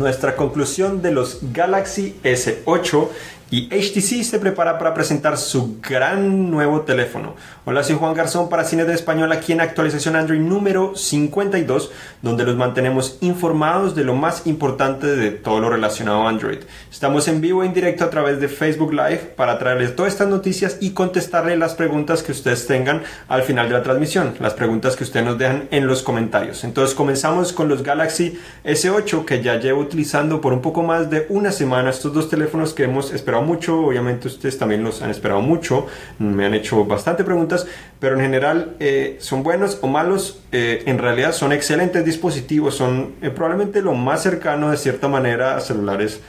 nuestra conclusión de los Galaxy S8 y HTC se prepara para presentar su gran nuevo teléfono. Hola, soy Juan Garzón para Cine de Español aquí en actualización Android número 52, donde los mantenemos informados de lo más importante de todo lo relacionado a Android. Estamos en vivo en directo a través de Facebook Live para traerles todas estas noticias y contestarle las preguntas que ustedes tengan al final de la transmisión, las preguntas que ustedes nos dejan en los comentarios. Entonces comenzamos con los Galaxy S8 que ya llevo utilizando por un poco más de una semana estos dos teléfonos que hemos esperado mucho, obviamente ustedes también los han esperado mucho, me han hecho bastante preguntas, pero en general eh, son buenos o malos, eh, en realidad son excelentes dispositivos, son eh, probablemente lo más cercano de cierta manera a celulares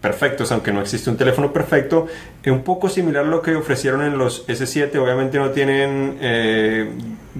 perfectos, aunque no existe un teléfono perfecto, es un poco similar a lo que ofrecieron en los S7, obviamente no tienen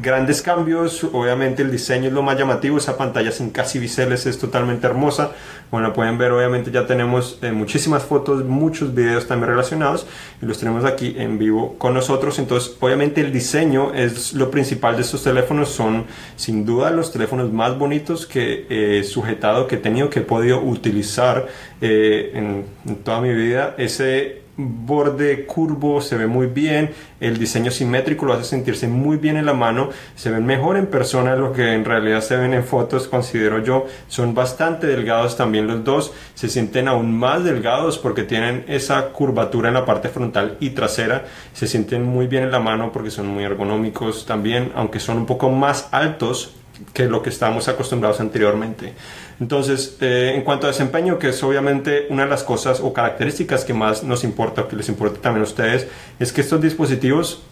grandes cambios, obviamente el diseño es lo más llamativo, esa pantalla sin casi biseles es totalmente hermosa, bueno, pueden ver, obviamente ya tenemos eh, muchísimas fotos, muchos videos también relacionados y los tenemos aquí en vivo con nosotros, entonces obviamente el diseño es lo principal de estos teléfonos, son sin duda los teléfonos más bonitos que he sujetado, que he tenido, que he podido utilizar eh, en, toda mi vida. Ese borde curvo se ve muy bien, el diseño simétrico lo hace sentirse muy bien en la mano, se ven mejor en persona lo que en realidad se ven en fotos, considero yo, son bastante delgados también los dos, se sienten aún más delgados porque tienen esa curvatura en la parte frontal y trasera, se sienten muy bien en la mano porque son muy ergonómicos también, aunque son un poco más altos que lo que estábamos acostumbrados anteriormente. Entonces, eh, en cuanto a desempeño, que es obviamente una de las cosas o características que más nos importa, o que les importa también a ustedes, es que estos dispositivos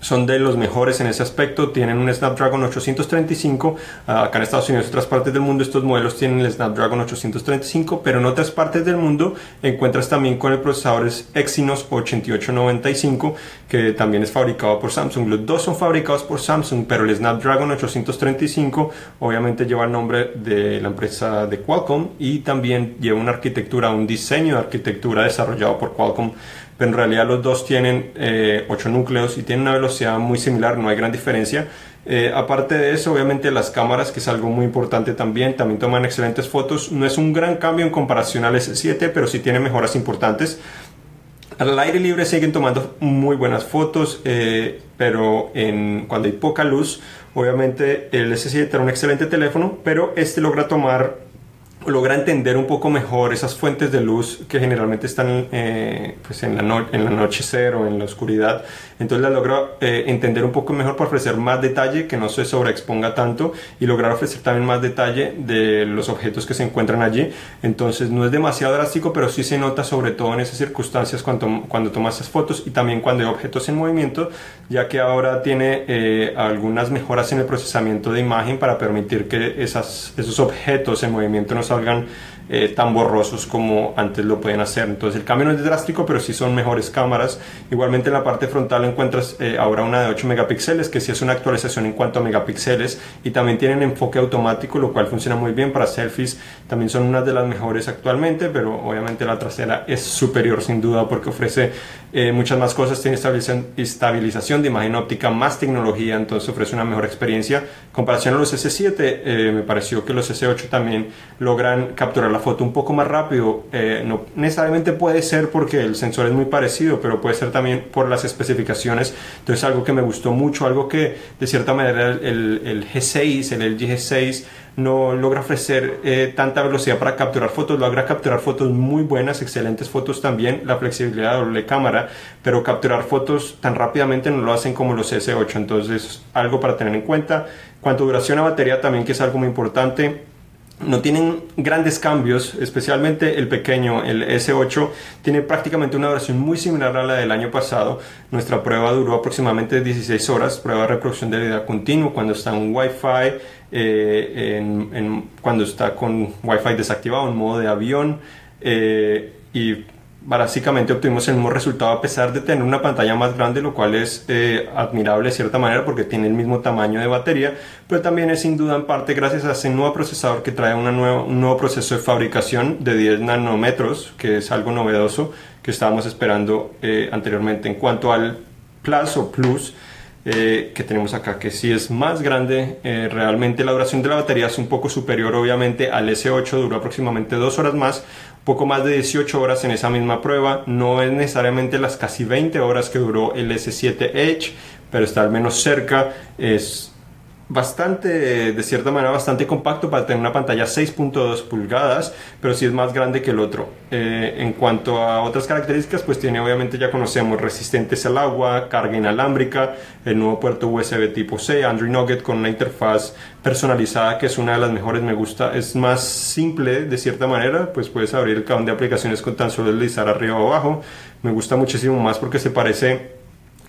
son de los mejores en ese aspecto. Tienen un Snapdragon 835. Ah, acá en Estados Unidos y otras partes del mundo estos modelos tienen el Snapdragon 835, pero en otras partes del mundo encuentras también con el procesador Exynos 8895, que también es fabricado por Samsung. Los dos son fabricados por Samsung, pero el Snapdragon 835 obviamente lleva el nombre de la empresa de Qualcomm y también lleva una arquitectura, un diseño de arquitectura desarrollado por Qualcomm pero en realidad los dos tienen 8 eh, núcleos y tienen una velocidad muy similar, no hay gran diferencia. Eh, aparte de eso, obviamente las cámaras, que es algo muy importante también, también toman excelentes fotos. No es un gran cambio en comparación al S7, pero sí tiene mejoras importantes. Al aire libre siguen tomando muy buenas fotos, eh, pero en, cuando hay poca luz, obviamente el S7 era un excelente teléfono, pero este logra tomar logra entender un poco mejor esas fuentes de luz que generalmente están eh, pues en, la en el anochecer o en la oscuridad. Entonces la logra eh, entender un poco mejor para ofrecer más detalle, que no se sobreexponga tanto y lograr ofrecer también más detalle de los objetos que se encuentran allí. Entonces no es demasiado drástico, pero sí se nota sobre todo en esas circunstancias cuando, cuando tomas esas fotos y también cuando hay objetos en movimiento, ya que ahora tiene eh, algunas mejoras en el procesamiento de imagen para permitir que esas, esos objetos en movimiento no Volkswagen eh, tan borrosos como antes lo pueden hacer. Entonces el cambio no es drástico, pero sí son mejores cámaras. Igualmente en la parte frontal encuentras eh, ahora una de 8 megapíxeles, que sí es una actualización en cuanto a megapíxeles y también tienen enfoque automático, lo cual funciona muy bien para selfies. También son unas de las mejores actualmente, pero obviamente la trasera es superior sin duda porque ofrece eh, muchas más cosas, tiene estabilización, de imagen óptica, más tecnología, entonces ofrece una mejor experiencia. comparación a los S7, me pareció que los S8 también logran capturar la foto un poco más rápido. Eh, no necesariamente puede ser porque el sensor es muy parecido, pero puede ser también por las especificaciones. Entonces algo que me gustó mucho, algo que de cierta manera el, el G6, el LG G6 no logra ofrecer eh, tanta velocidad para capturar fotos, logra capturar fotos muy buenas, excelentes fotos también, la flexibilidad de doble cámara, pero capturar fotos tan rápidamente no lo hacen como los S8, entonces algo para tener en cuenta. Cuanto duración a batería también que es algo muy importante, no tienen grandes cambios, especialmente el pequeño, el S8, tiene prácticamente una duración muy similar a la del año pasado. Nuestra prueba duró aproximadamente 16 horas, prueba de reproducción de vida continua cuando está en Wi-Fi, eh, cuando está con Wi-Fi desactivado en modo de avión eh, básicamente obtuvimos el mismo resultado a pesar de tener una pantalla más grande, lo cual es eh, admirable de cierta manera porque tiene el mismo tamaño de batería, pero también es sin duda en parte gracias a ese nuevo procesador que trae una un nuevo proceso de fabricación de 10 nanómetros, que es algo novedoso que estábamos esperando eh, anteriormente. En cuanto al Plus o Plus, eh, que tenemos acá, que sí es más grande. Eh, realmente la duración de la batería es un poco superior, obviamente, al S8, duró aproximadamente dos horas más, poco más de 18 horas en esa misma prueba. No es necesariamente las casi 20 horas que duró el S7 Edge, pero está al menos cerca. Es bastante, de cierta manera, bastante compacto para tener una pantalla 6.2 pulgadas, pero sí es más grande que el otro. Eh, en cuanto a otras características, pues tiene obviamente ya conocemos resistentes al agua, carga inalámbrica, el nuevo puerto USB tipo C, Android Nugget con una interfaz personalizada que es una de las mejores, me gusta, es más simple de cierta manera, pues puedes abrir el cajón de aplicaciones con tan solo deslizar arriba o abajo. Me gusta muchísimo más porque se parece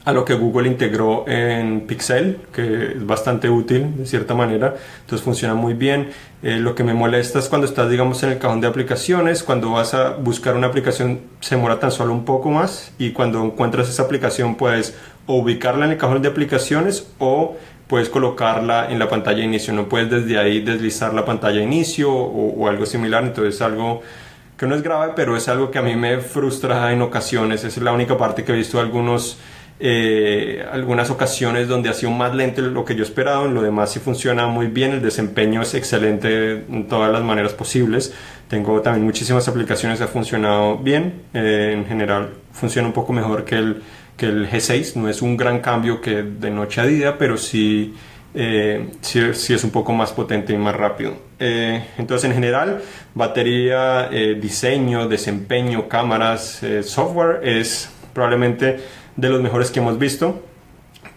a lo que Google integró en Pixel, que es bastante útil de cierta manera, entonces funciona muy bien. Eh, lo que me molesta es cuando estás, digamos, en el cajón de aplicaciones, cuando vas a buscar una aplicación se demora tan solo un poco más y cuando encuentras esa aplicación puedes ubicarla en el cajón de aplicaciones o puedes colocarla en la pantalla de inicio, no puedes desde ahí deslizar la pantalla de inicio o, o algo similar, entonces es algo que no es grave, pero es algo que a mí me frustra en ocasiones, esa es la única parte que he visto algunos eh, algunas ocasiones donde ha sido más lento lo que yo esperaba, en lo demás sí funciona muy bien, el desempeño es excelente en todas las maneras posibles. Tengo también muchísimas aplicaciones ha funcionado bien, eh, en general funciona un poco mejor que el, que el G6, no es un gran cambio que de noche a día, pero sí, eh, sí, es un poco más potente y más rápido. entonces en general, batería, diseño, desempeño, cámaras, software es probablemente de los mejores que hemos visto,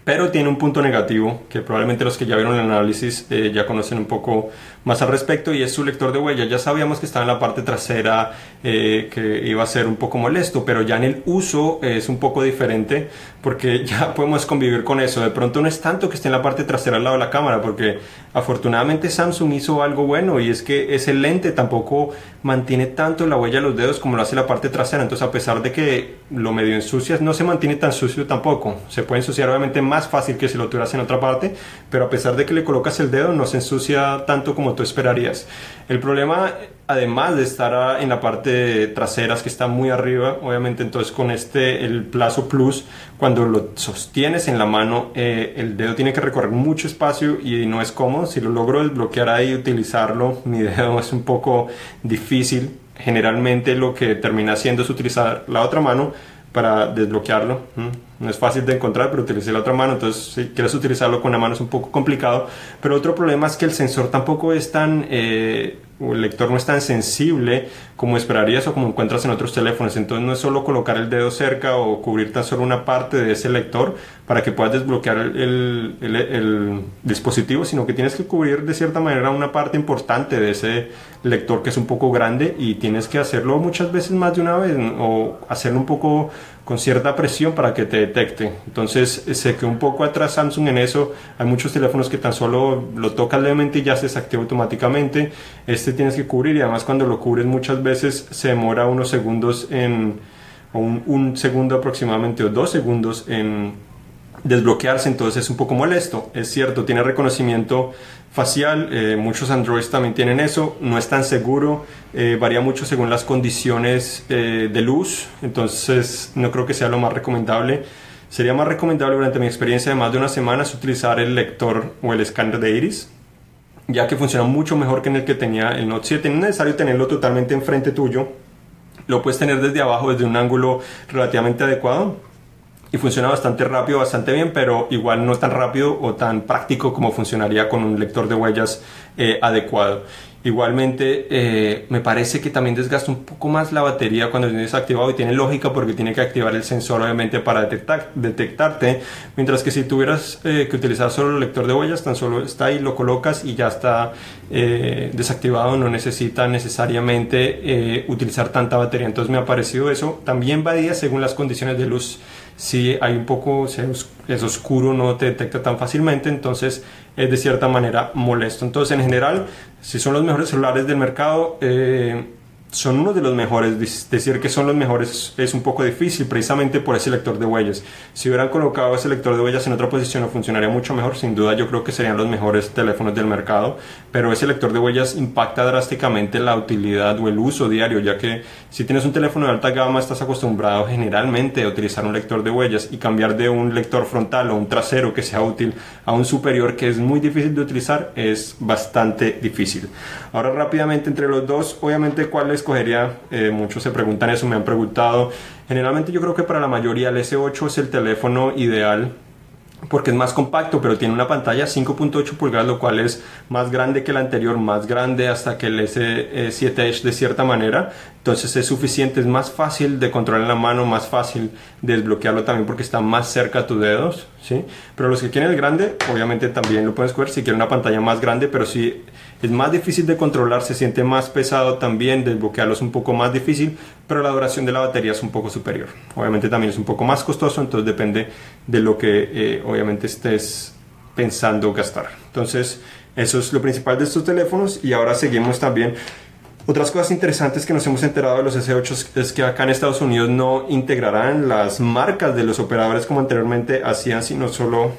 pero tiene un punto negativo que probablemente los que ya vieron el análisis eh, ya conocen un poco más al respecto y es su lector de huella. Ya sabíamos que estaba en la parte trasera, eh, que iba a ser un poco molesto, pero ya en el uso es un poco diferente porque ya podemos convivir con eso. De pronto no es tanto que esté en la parte trasera al lado de la cámara, porque afortunadamente Samsung hizo algo bueno y es que ese lente tampoco mantiene tanto la huella de los dedos como lo hace la parte trasera. Entonces, a pesar de que lo medio ensucias, no se mantiene tan sucio tampoco. Se puede ensuciar obviamente más fácil que si lo tuvieras en otra parte, pero a pesar de que le colocas el dedo, no se ensucia tanto como tú esperarías. El problema, además de estar en la parte trasera, que está muy arriba, obviamente entonces con este, el plazo plus, cuando lo sostienes en la mano, eh, el dedo tiene que recorrer mucho espacio y no es cómodo. Si lo logro desbloquear ahí y utilizarlo, mi dedo es un poco difícil. Generalmente lo que termina haciendo es utilizar la otra mano para desbloquearlo. No es fácil de encontrar, pero utilicé la otra mano, entonces si quieres utilizarlo con la mano es un poco complicado. Pero otro problema es que el sensor tampoco es tan, eh, el lector no es tan sensible como esperarías o como encuentras en otros teléfonos. Entonces no es solo colocar el dedo cerca o cubrir tan solo una parte de ese lector para que puedas desbloquear el, el, dispositivo, sino que tienes que cubrir de cierta manera una parte importante de ese lector que es un poco grande y tienes que hacerlo muchas veces más de una vez o hacerlo un poco con cierta presión para que te detecte. Entonces sé que un poco atrás Samsung en eso. Hay muchos teléfonos que tan solo lo tocas levemente y ya se desactiva automáticamente. Este tienes que cubrir y además cuando lo cubres muchas veces se demora unos segundos en, un, un segundo aproximadamente o dos segundos en desbloquearse, entonces es un poco molesto. Es cierto, tiene reconocimiento facial, eh, muchos Androids también tienen eso, no es tan seguro, eh, varía mucho según las condiciones eh, de luz, entonces no creo que sea lo más recomendable. Sería más recomendable durante mi experiencia de más de una semana utilizar el lector o el escáner de iris, ya que funciona mucho mejor que el que tenía el Note 7. No es necesario tenerlo totalmente enfrente tuyo, lo puedes tener desde abajo, desde un ángulo relativamente adecuado y funciona bastante rápido, bastante bien, pero igual no tan rápido o tan práctico como funcionaría con un lector de huellas eh, adecuado. Igualmente, eh, me parece que también desgasta un poco más la batería cuando es desactivado y tiene lógica porque tiene que activar el sensor obviamente para detectar, detectarte, mientras que si tuvieras eh, que utilizar solo el lector de huellas, tan solo está ahí, lo colocas y ya está desactivado, no necesita necesariamente utilizar tanta batería. Entonces me ha parecido eso. También varía según las condiciones de luz si hay un poco, es oscuro, no te detecta tan fácilmente, entonces es de cierta manera molesto. Entonces, en general, si son los mejores celulares del mercado, eh, son uno de los mejores. Decir que son los mejores es un poco difícil precisamente por ese lector de huellas. Si hubieran colocado ese lector de huellas en otra posición, funcionaría mucho mejor. Sin duda, yo creo que serían los mejores teléfonos del mercado. Pero ese lector de huellas impacta drásticamente la utilidad o el uso diario, ya que si tienes un teléfono de alta gama, estás acostumbrado generalmente a utilizar un lector de huellas y cambiar de un lector frontal o un trasero que sea útil a un superior que es muy difícil de utilizar es bastante difícil. Ahora, rápidamente entre los dos, obviamente, ¿cuál es escogería? Eh, muchos se preguntan eso, me han preguntado. Generalmente yo creo que para la mayoría el S8 es el teléfono ideal porque es más compacto, pero tiene una pantalla 5.8 pulgadas, lo cual es más grande que el anterior, más grande hasta que el S7 Edge de cierta manera. Entonces es suficiente, es más fácil de controlar en la mano, más fácil de desbloquearlo también porque está más cerca a tus dedos, ¿sí? Pero los que quieren el grande, obviamente también lo pueden escoger si quieren una pantalla más grande, pero sí es más difícil de controlar, se siente más pesado también, desbloquearlo es un poco más difícil, pero la duración de la batería es un poco superior. Obviamente también es un poco más costoso, entonces depende de lo que eh, obviamente estés pensando gastar. Entonces, eso es lo principal de estos teléfonos y ahora seguimos también. Otras cosas interesantes que nos hemos enterado de los S8 es que acá en Estados Unidos no integrarán las marcas de los operadores como anteriormente hacían, sino solo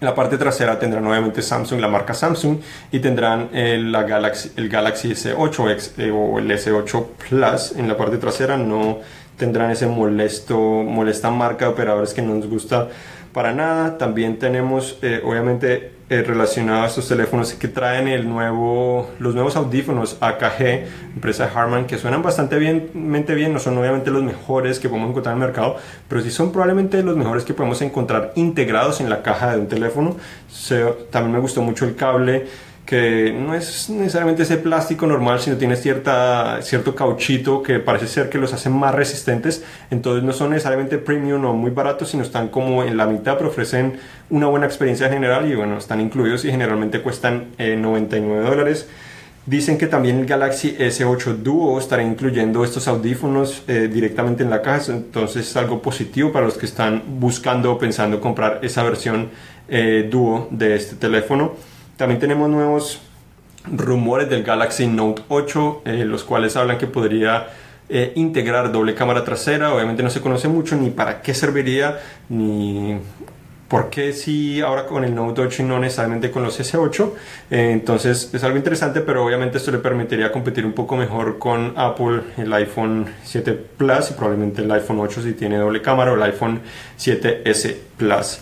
en la parte trasera tendrán obviamente Samsung, la marca Samsung, y tendrán el, la Galaxy, el Galaxy S8 X, eh, o el S8 Plus en la parte trasera. No tendrán ese molesto, molesta marca de operadores que no nos gusta para nada. También tenemos, eh, obviamente, eh, relacionado a estos teléfonos que traen el nuevo, los nuevos audífonos AKG, empresa Harman, que suenan bastante bien, bien, no son obviamente los mejores que podemos encontrar en el mercado, pero sí son probablemente los mejores que podemos encontrar integrados en la caja de un teléfono. también me gustó mucho el cable que no es necesariamente ese plástico normal, sino tiene cierta, cierto cauchito que parece ser que los hace más resistentes. Entonces no son necesariamente premium o muy baratos, sino están como en la mitad, pero ofrecen una buena experiencia general y bueno, están incluidos y generalmente cuestan 99 eh, dólares. Dicen que también el Galaxy S8 Duo estará incluyendo estos audífonos eh, directamente en la caja, entonces es algo positivo para los que están buscando o pensando comprar esa versión eh, Duo de este teléfono. También tenemos nuevos rumores del Galaxy Note 8, eh, los cuales hablan que podría eh, integrar doble cámara trasera. Obviamente no se conoce mucho ni para qué serviría, ni por qué si ahora con el Note 8 y no necesariamente con los S8. Eh, entonces es algo interesante, pero obviamente esto le permitiría competir un poco mejor con Apple, el iPhone 7 Plus y probablemente el iPhone 8 si tiene doble cámara o el iPhone 7S Plus.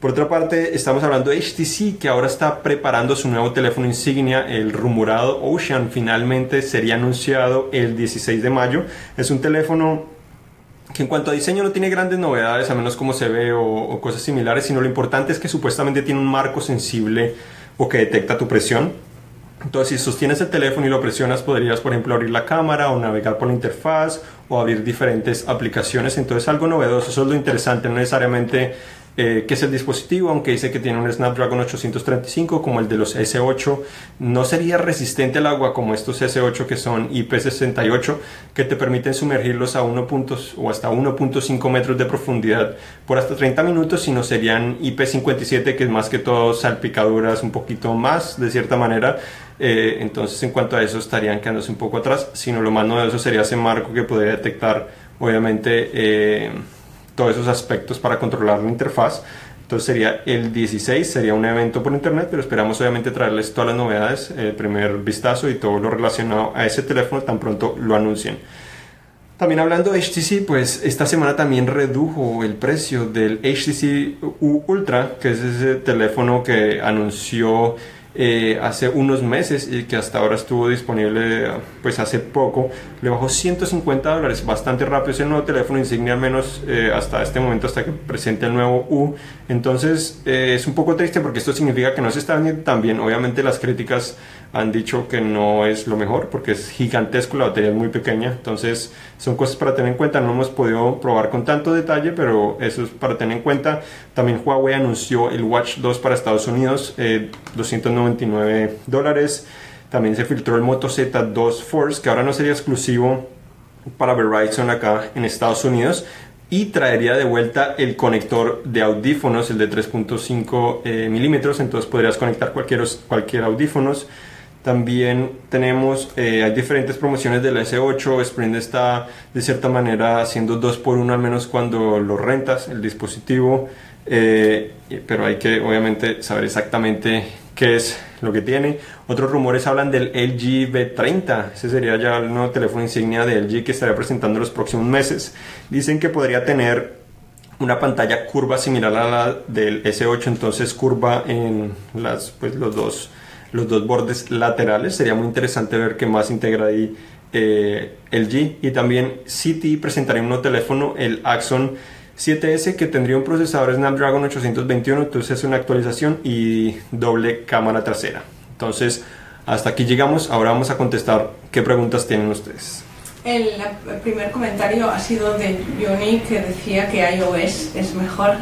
Por otra parte, estamos hablando de HTC, que ahora está preparando su nuevo teléfono insignia, el rumorado Ocean. Finalmente sería anunciado el 16 de mayo. Es un teléfono que en cuanto a diseño no tiene grandes novedades, a menos como se ve o, cosas similares, sino lo importante es que supuestamente tiene un marco sensible o que detecta tu presión. Entonces, si sostienes el teléfono y lo presionas, podrías, por ejemplo, abrir la cámara o navegar por la interfaz o abrir diferentes aplicaciones. Entonces, algo novedoso, eso es lo interesante, no necesariamente eh, que es el dispositivo, aunque dice que tiene un Snapdragon 835 como el de los S8, no sería resistente al agua como estos S8 que son IP68, que te permiten sumergirlos a 1 o hasta 1.5 metros de profundidad por hasta 30 minutos, sino serían IP57, que es más que todo salpicaduras un poquito más, de cierta manera. Eh, entonces, en cuanto a eso, estarían quedándose un poco atrás, sino lo más novedoso sería ese marco que podría detectar, obviamente, eh, todos esos aspectos para controlar la interfaz. Entonces sería el 16, sería un evento por internet, pero esperamos obviamente traerles todas las novedades, el primer vistazo y todo lo relacionado a ese teléfono tan pronto lo anuncien. También hablando de HTC, pues esta semana también redujo el precio del HTC U Ultra, que es ese teléfono que anunció eh, hace unos meses y que hasta ahora estuvo disponible pues hace poco, le bajó 150 dólares, bastante rápido, es el nuevo teléfono insignia al menos eh, hasta este momento, hasta que presente el nuevo U. Entonces eh, es un poco triste porque esto significa que no se está vendiendo tan bien. Obviamente las críticas han dicho que no es lo mejor porque es gigantesco, la batería es muy pequeña, entonces son cosas para tener en cuenta, no hemos podido probar con tanto detalle, pero eso es para tener en cuenta. También Huawei anunció el Watch 2 para Estados Unidos, 299 eh, dólares. También se filtró el Moto Z2 Force, que ahora no sería exclusivo para Verizon acá en Estados Unidos, y traería de vuelta el conector de audífonos, el de 3.5 eh, milímetros, entonces podrías conectar cualquier, cualquier audífonos. También tenemos, eh, hay diferentes promociones del S8. Sprint está de cierta manera haciendo dos por uno al menos cuando lo rentas, el dispositivo. Eh, pero hay que obviamente saber exactamente qué es lo que tiene. Otros rumores hablan del LG V30, ese sería ya el nuevo teléfono insignia de LG que estaría presentando en los próximos meses. Dicen que podría tener una pantalla curva similar a la del S8, entonces curva en las, pues, los, dos, los dos bordes laterales. Sería muy interesante ver qué más integra ahí eh, LG. Y también City presentaría un nuevo teléfono, el Axon 7S que tendría un procesador Snapdragon 821, entonces es una actualización y doble cámara trasera. Entonces, hasta aquí llegamos, ahora vamos a contestar qué preguntas tienen ustedes. El, primer comentario ha sido de Johnny que decía que iOS es mejor.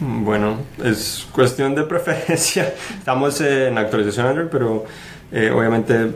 Bueno, es cuestión de preferencia. Estamos en actualización Android, pero eh, obviamente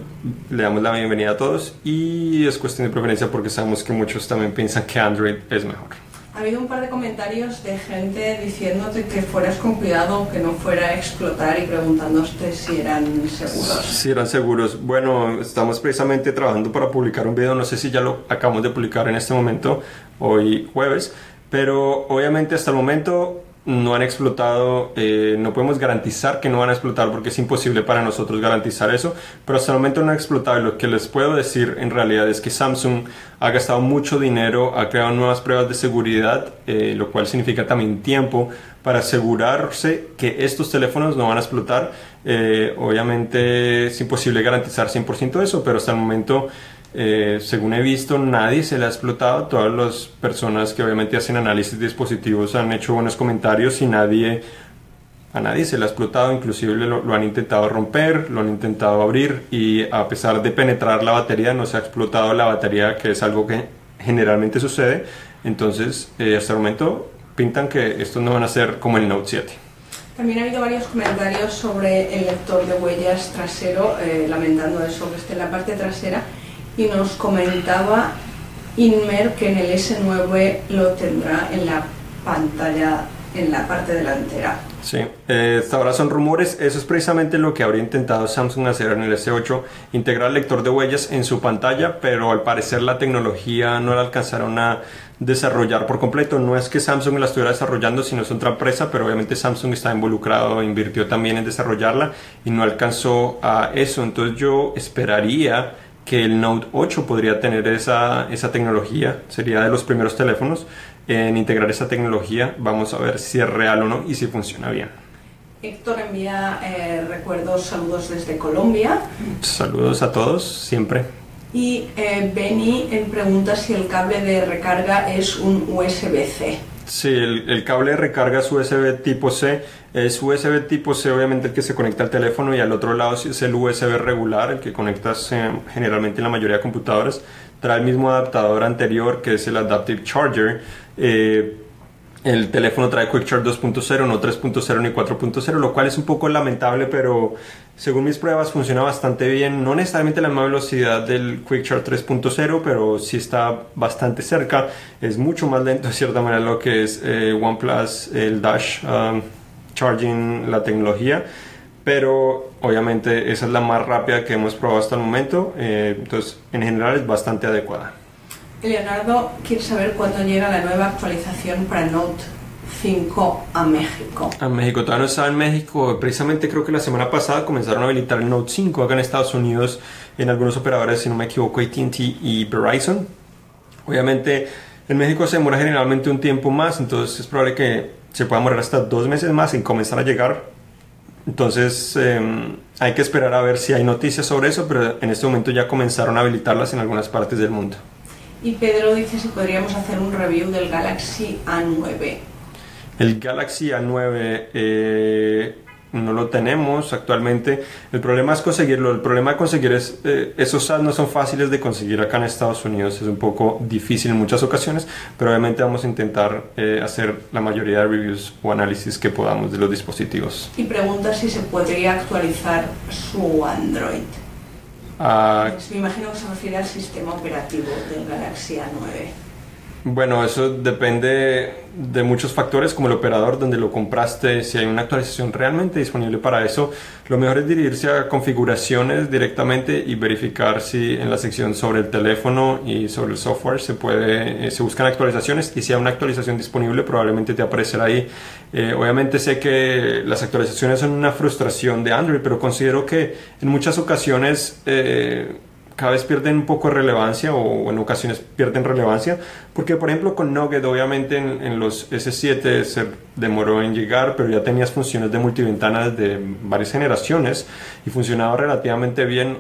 le damos la bienvenida a todos y es cuestión de preferencia porque sabemos que muchos también piensan que Android es mejor. Ha habido un par de comentarios de gente diciéndote que fueras con cuidado, que no fuera a explotar y preguntándote si eran seguros. Si eran seguros. Bueno, estamos precisamente trabajando para publicar un video, no sé si ya lo acabamos de publicar en este momento, hoy jueves, pero obviamente hasta el momento no han explotado, eh, no podemos garantizar que no van a explotar porque es imposible para nosotros garantizar eso, pero hasta el momento no han explotado lo que les puedo decir en realidad es que Samsung ha gastado mucho dinero, ha creado nuevas pruebas de seguridad, eh, lo cual significa también tiempo para asegurarse que estos teléfonos no van a explotar. Eh, obviamente es imposible garantizar 100% eso, pero hasta el momento eh, según he visto, nadie se le ha explotado. Todas las personas que obviamente hacen análisis de dispositivos han hecho buenos comentarios y nadie, a nadie se le ha explotado. Inclusive lo, han intentado romper, lo han intentado abrir y a pesar de penetrar la batería no se ha explotado la batería, que es algo que generalmente sucede. Entonces, eh, hasta el momento pintan que estos no van a ser como el Note 7. También ha habido varios comentarios sobre el lector de huellas trasero, eh, lamentando eso que esté en la parte trasera y nos comentaba Inmer que en el S9 lo tendrá en la pantalla en la parte delantera. Sí, eh, hasta ahora son rumores, eso es precisamente lo que habría intentado Samsung hacer en el S8, integrar el lector de huellas en su pantalla, pero al parecer la tecnología no la alcanzaron a desarrollar por completo. No es que Samsung la estuviera desarrollando, sino es otra empresa, pero obviamente Samsung está involucrado, invirtió también en desarrollarla y no alcanzó a eso. Entonces yo esperaría que el Note 8 podría tener esa, esa tecnología, sería de los primeros teléfonos en integrar esa tecnología. Vamos a ver si es real o no y si funciona bien. Héctor envía eh, recuerdos, saludos desde Colombia. Saludos a todos, siempre. Y eh, Benny pregunta si el cable de recarga es un USB-C. Sí, el, cable de recarga es USB tipo C. Es USB tipo C, obviamente, el que se conecta al teléfono y al otro lado es el USB regular, el que conectas eh, generalmente en la mayoría de computadoras. Trae el mismo adaptador anterior que es el Adaptive Charger. Eh, el teléfono trae Quick Charge 2.0, no 3.0 ni 4.0, lo cual es un poco lamentable, pero según mis pruebas funciona bastante bien. No necesariamente la misma velocidad del Quick Charge 3.0, pero sí está bastante cerca. Es mucho más lento de cierta manera lo que es eh, OnePlus, el Dash um, Charging, la tecnología. Pero obviamente esa es la más rápida que hemos probado hasta el momento. Eh, entonces, en general es bastante adecuada. Leonardo quiere saber cuándo llega la nueva actualización para Note 5 a México. A México, todavía no está en México. Precisamente creo que la semana pasada comenzaron a habilitar el Note 5 acá en Estados Unidos en algunos operadores, si no me equivoco, ATT y Verizon. Obviamente en México se demora generalmente un tiempo más, entonces es probable que se pueda demorar hasta dos meses más en comenzar a llegar. Entonces em, hay que esperar a ver si hay noticias sobre eso, pero en este momento ya comenzaron a habilitarlas en algunas partes del mundo. Y Pedro dice si podríamos hacer un review del Galaxy A9. El Galaxy A9 eh, no lo tenemos actualmente. El problema es conseguirlo. El problema de conseguir es, eh, esos SAT no son fáciles de conseguir acá en Estados Unidos. Es un poco difícil en muchas ocasiones, pero obviamente vamos a intentar eh, hacer la mayoría de reviews o análisis que podamos de los dispositivos. Y pregunta si se podría actualizar su Android. Ah, me imagino que se refiere al sistema operativo del Galaxy A9. Bueno, eso depende de muchos factores, como el operador donde lo compraste, si hay una actualización realmente disponible para eso. Lo mejor es dirigirse a configuraciones directamente y verificar si en la sección sobre el teléfono y sobre el software se puede, eh, se buscan actualizaciones y si hay una actualización disponible probablemente te aparecerá ahí. Eh, obviamente sé que las actualizaciones son una frustración de Android, pero considero que en muchas ocasiones eh, cada vez pierden un poco de relevancia o en ocasiones pierden relevancia porque por ejemplo con Nugget obviamente en, los S7 se demoró en llegar pero ya tenías funciones de multiventanas de varias generaciones y funcionaba relativamente bien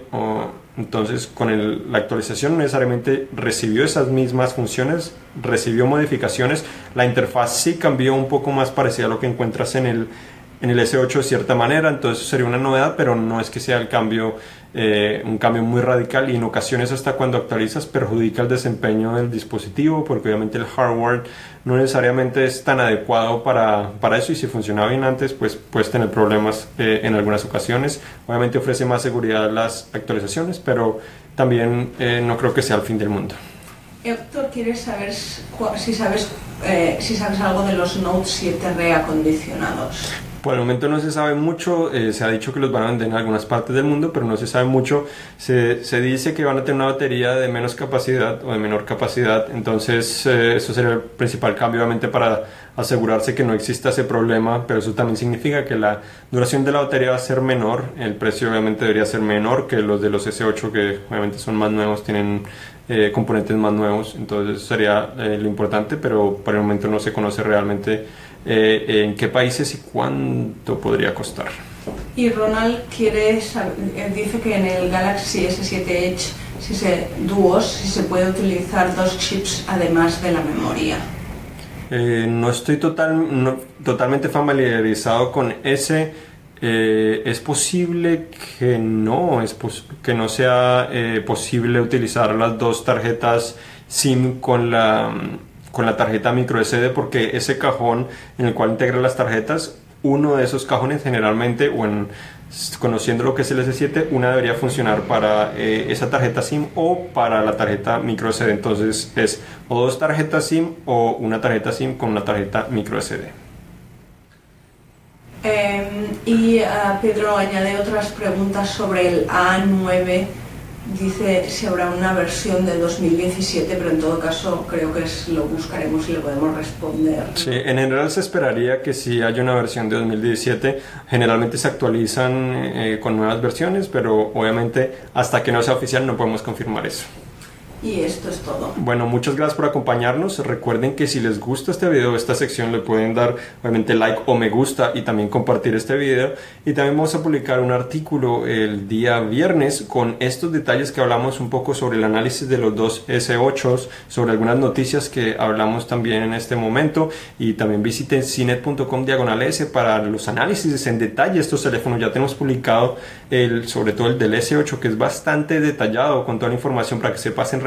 entonces con la actualización necesariamente recibió esas mismas funciones recibió modificaciones la interfaz sí cambió un poco más parecida a lo que encuentras en el en el S8 de cierta manera, entonces sería una novedad, pero no es que sea el cambio, eh, un cambio muy radical y en ocasiones hasta cuando actualizas perjudica el desempeño del dispositivo porque obviamente el hardware no necesariamente es tan adecuado para, para eso y si funcionaba bien antes pues puedes tener problemas eh, en algunas ocasiones. Obviamente ofrece más seguridad las actualizaciones, pero también eh, no creo que sea el fin del mundo. Héctor, ¿quieres saber si sabes, si sabes algo de los Note 7 reacondicionados? Por el momento no se sabe mucho, eh, se ha dicho que los van a vender en algunas partes del mundo, pero no se sabe mucho. Se, se dice que van a tener una batería de menos capacidad o de menor capacidad, entonces eh, eso sería el principal cambio, obviamente, para asegurarse que no exista ese problema, pero eso también significa que la duración de la batería va a ser menor, el precio obviamente debería ser menor que los de los S8 que obviamente son más nuevos, tienen eh, componentes más nuevos, entonces eso sería lo importante, pero por el momento no se conoce realmente eh, en qué países y cuánto podría costar. Y Ronald quiere eh, dice que en el Galaxy S7 Edge si se, Duos si se puede utilizar dos chips además de la memoria. Eh, no estoy total, totalmente familiarizado con ese. es posible que no, es que no sea posible utilizar las dos tarjetas SIM con la con la tarjeta micro SD porque ese cajón en el cual integra las tarjetas, uno de esos cajones generalmente, o en, conociendo lo que es el S7, una debería funcionar para eh, esa tarjeta SIM o para la tarjeta micro SD. Entonces es o dos tarjetas SIM o una tarjeta SIM con una tarjeta micro SD. Em, y ah, Pedro añade otras preguntas sobre el A9 dice si habrá una versión de 2017, pero en todo caso creo que lo buscaremos y le podemos responder. Sí, en general se esperaría que si haya una versión de 2017, generalmente se actualizan eh, con nuevas versiones, pero obviamente hasta que no sea oficial no podemos confirmar eso. Y esto es todo. Bueno, muchas gracias por acompañarnos. Recuerden que si les gusta este video, esta sección, le pueden dar obviamente like o me gusta y también compartir este video. Y también vamos a publicar un artículo el día viernes con estos detalles que hablamos un poco sobre el análisis de los dos S8, sobre algunas noticias que hablamos también en este momento. Y también visiten cinet.com diagonal S para los análisis en detalle estos teléfonos. Ya tenemos publicado el, sobre todo el del S8 que es bastante detallado con toda la información para que sepas en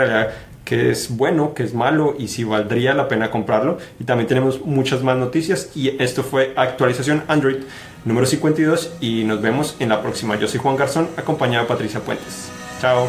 que es bueno, que es malo y si valdría la pena comprarlo. Y también tenemos muchas más noticias y esto fue actualización Android número 52 y nos vemos en la próxima. Yo soy Juan Garzón acompañado de Patricia Puentes. Chao.